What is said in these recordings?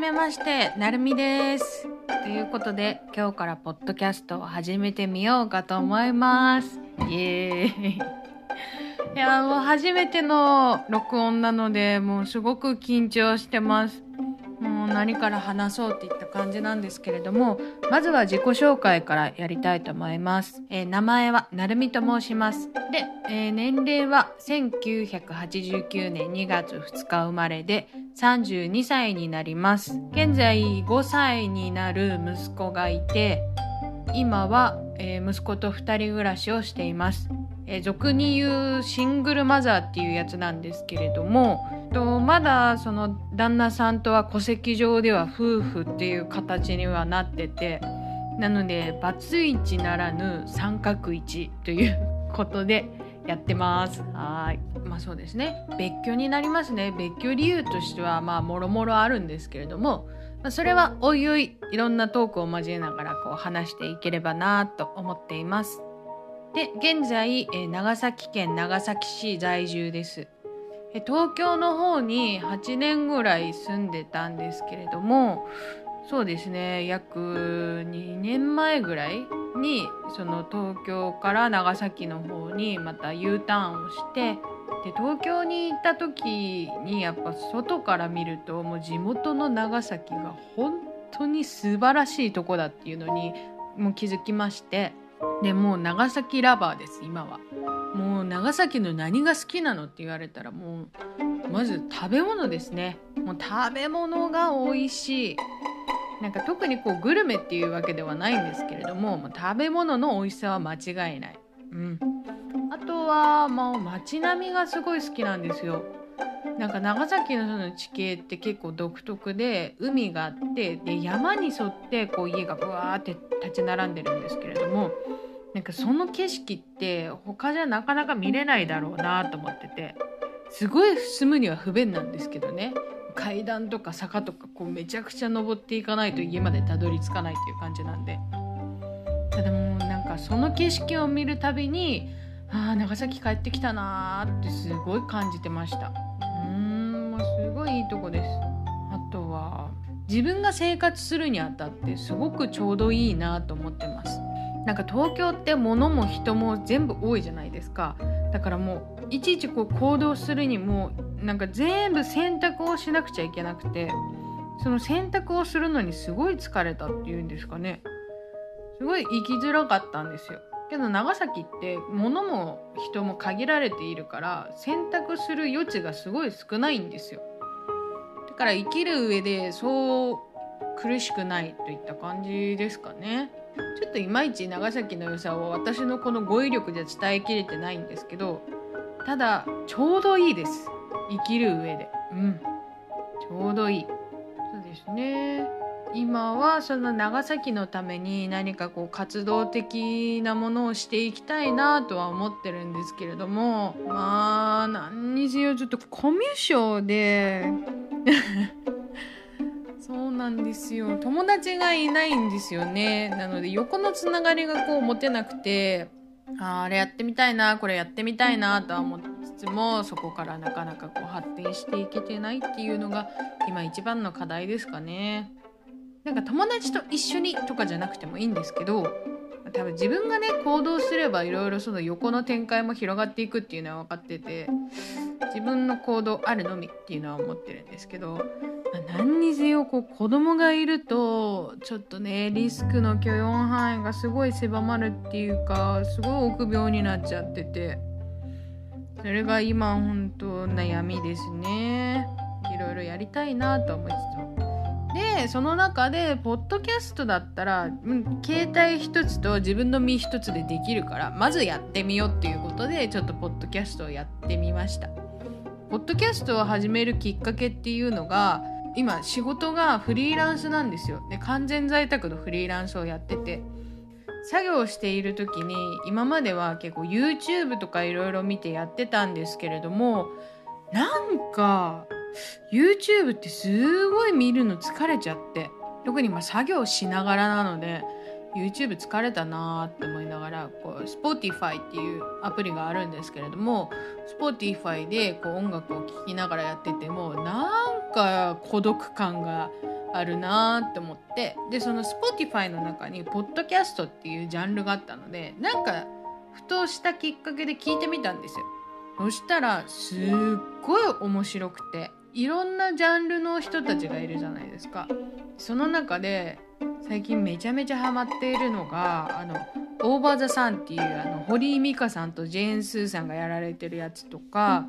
めましてなるみです。ということで今日からポッドキャストを始めてみようかと思います。イエーイ。いやもう初めての録音なのでもうすごく緊張してます。何から話そうっていった感じなんですけれどもまずは自己紹介からやりたいと思います、えー、名前はなるみと申しますで、えー、年齢は1989年2月2日生まれで32歳になります現在5歳になる息子がいて今は、えー、息子と2人暮らしをしていますえー、俗に言うシングルマザーっていうやつなんですけれどもとまだその旦那さんとは戸籍上では夫婦っていう形にはなっててなのでバツイチならぬ三角一ということでやってますはいまあそうですね別居になりますね別居理由としてはまあもろもろあるんですけれどもまあ、それはおいおいいろんなトークを交えながらこう話していければなと思っています。で現在、え長崎県長崎市在住です。東京の方に8年ぐらい住んでたんですけれどもそうですね約2年前ぐらいにその東京から長崎の方にまた U ターンをしてで東京に行った時にやっぱ外から見るともう地元の長崎が本当に素晴らしいとこだっていうのにもう気づきましてでもう長崎ラバーです今は。もう長崎の何が好きなのって言われたらもうまず食べ物ですね。もう食べ物が美味しい。なんか特にこうグルメっていうわけではないんですけれどももう食べ物の美味しさは間違いない。うん。あとはもう街並みがすごい好きなんですよ。なんか長崎のその地形って結構独特で海があってで山に沿ってこう家がブワーって立ち並んでるんですけれどもなんかその景色って他じゃなかなか見れないだろうなと思っててすごい住むには不便なんですけどね階段とか坂とかこうめちゃくちゃ登っていかないと家までたどり着かないっていう感じなんでただもうなんかその景色を見るたびにああ長崎帰ってきたなーってすごい感じてました。もすごいいいとこです。あとは自分が生活するにあたってすごくちょうどいいなと思ってます。なんか東京って物も人も全部多いじゃないですか。だからもういちいちこう行動するにもなんか全部選択をしなくちゃいけなくてその選択をするのにすごい疲れたっていうんですかね。すごい生きづらかったんですよ。けど長崎って物も人も限られているから選択する余地がすごい少ないんですよ。だから生きる上でそう苦しくないといった感じですかね。ちょっといまいち長崎の良さを私のこの語彙力じゃ伝えきれてないんですけどただちょうどいいです。生きる上で。うん。ちょうどいい。そうですね。今はその長崎のために何かこう活動的なものをしていきたいなとは思ってるんですけれどもまあ何にせよちょっとコミュ障で そうなんですよ友達がいないんですよねなので横のつながりがこう持てなくてああれやってみたいなこれやってみたいなとは思いつつもそこからなかなかこう発展していけてないっていうのが今一番の課題ですかね。なんか友達と一緒にとかじゃなくてもいいんですけど多分自分がね行動すればいろいろその横の展開も広がっていくっていうのは分かってて自分の行動あるのみっていうのは思ってるんですけど、まあ、何にせよこう子供がいるとちょっとねリスクの許容範囲がすごい狭まるっていうかすごい臆病になっちゃっててそれが今本当悩みですねいろいろやりたいなと思いつつも。でその中でポッドキャストだったら、携帯一つと自分の身一つでできるからまずやってみようっていうことでちょっとポッドキャストをやってみました。ポッドキャストを始めるきっかけっていうのが今仕事がフリーランスなんですよ。で完全在宅のフリーランスをやってて。作業している時に今までは結構 YouTube とかいろいろ見てやってたんですけれどもなんか YouTube ってすごい見るの疲れちゃって。特にま作業しながらなので YouTube 疲れたなーって思いながらこう Spotify っていうアプリがあるんですけれども Spotify でこう音楽を聴きながらやっててもなんか孤独感があるなーって思ってでその Spotify の中にポッドキャストっていうジャンルがあったのでなんかふとしたきっかけで聞いてみたんですよ。そしたらすっごい面白くて。いろんなジャンルの人たちがいるじゃないですかその中で最近めちゃめちゃハマっているのがあのオーバー・ザ・サンっていうあの堀井美香さんとジェーン・スーさんがやられてるやつとか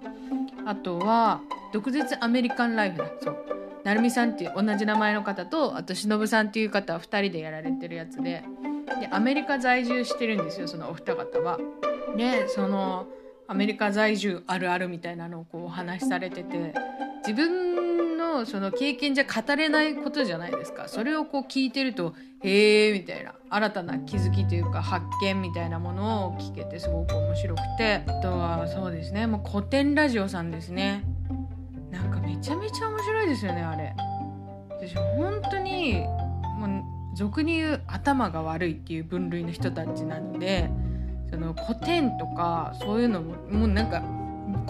あとは「毒舌アメリカン・ライフだ」そう成美さんっていう同じ名前の方とあと忍さんっていう方は2人でやられてるやつででアメリカ在住してるんですよそのお二方は。でそのアメリカ在住あるあるみたいなのをこうお話しされてて自分のその経験じゃ語れないことじゃないですか。それをこう聞いてるとへえみたいな新たな気づきというか発見みたいなものを聞けてすごく面白くて。あとはそうですねもう古典ラジオさんですね。なんかめちゃめちゃ面白いですよねあれ。私本当にもう俗に言う頭が悪いっていう分類の人たちなのでその古典とかそういうのももうなんか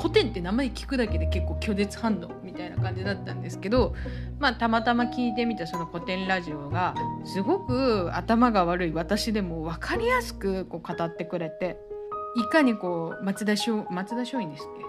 古典って名前聞くだけで結構拒絶反応みたいな感じだったんですけど、まあ、たまたま聞いてみたその古典ラジオがすごく頭が悪い私でも分かりやすくこう語ってくれていかにこう松田松松田松陰ですっけ？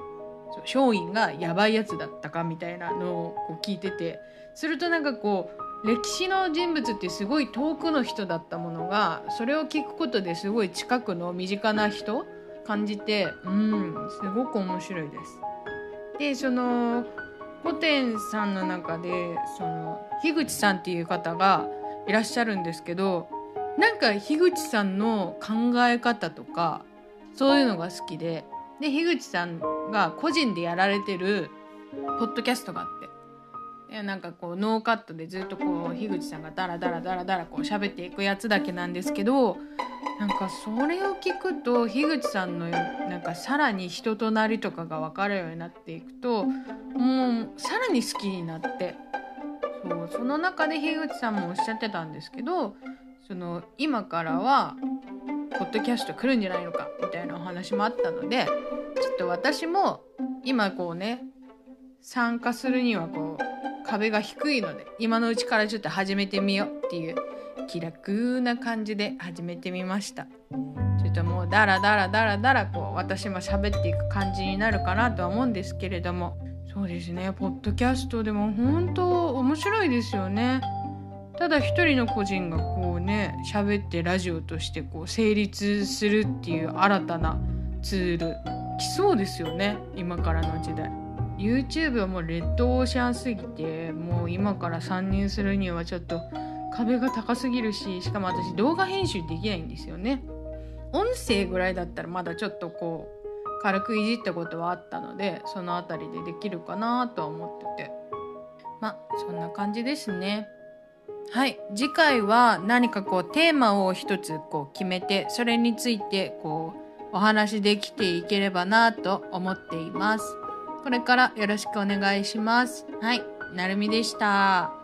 松陰がやばいやつだったかみたいなのをこう聞いててするとなんかこう歴史の人物ってすごい遠くの人だったものがそれを聞くことですごい近くの身近な人感じてうんすごく面白いです。でその古典さんの中でその樋口さんっていう方がいらっしゃるんですけどなんか樋口さんの考え方とかそういうのが好きでで樋口さんが個人でやられてるポッドキャストがあってなんかこうノーカットでずっとこう樋口さんがダラダラダラダラこう喋っていくやつだけなんですけどなんかそれを聞くと樋口さんのなんかさらに人となりとかが分かるようになっていくともうさらに好きになってそうその中で樋口さんもおっしゃってたんですけどその今からはポッドキャスト来るんじゃないのかみたいなお話もあったのでちょっと私も今こうね参加するにはこう壁が低いので今のうちからちょっと始めてみようっていう気楽な感じで始めてみました。ちょっともうダラダラダラダラこう私も喋っていく感じになるかなとは思うんですけれども。そうですね。ポッドキャストでも本当面白いですよね。ただ一人の個人がこうね喋ってラジオとしてこう成立するっていう新たなツール来そうですよね。今からの時代。YouTube はもうレッドオーシャンすぎてもう今から参入するにはちょっと壁が高すぎるししかも私動画編集できないんですよね。音声ぐらいだったらまだちょっとこう軽くいじったことはあったのでその辺りでできるかなとは思ってて。まあそんな感じですね。はい。次回は何かこうテーマを一つこう決めてそれについてこうお話できていければなと思っています。これからよろしくお願いしますはいなるみでした。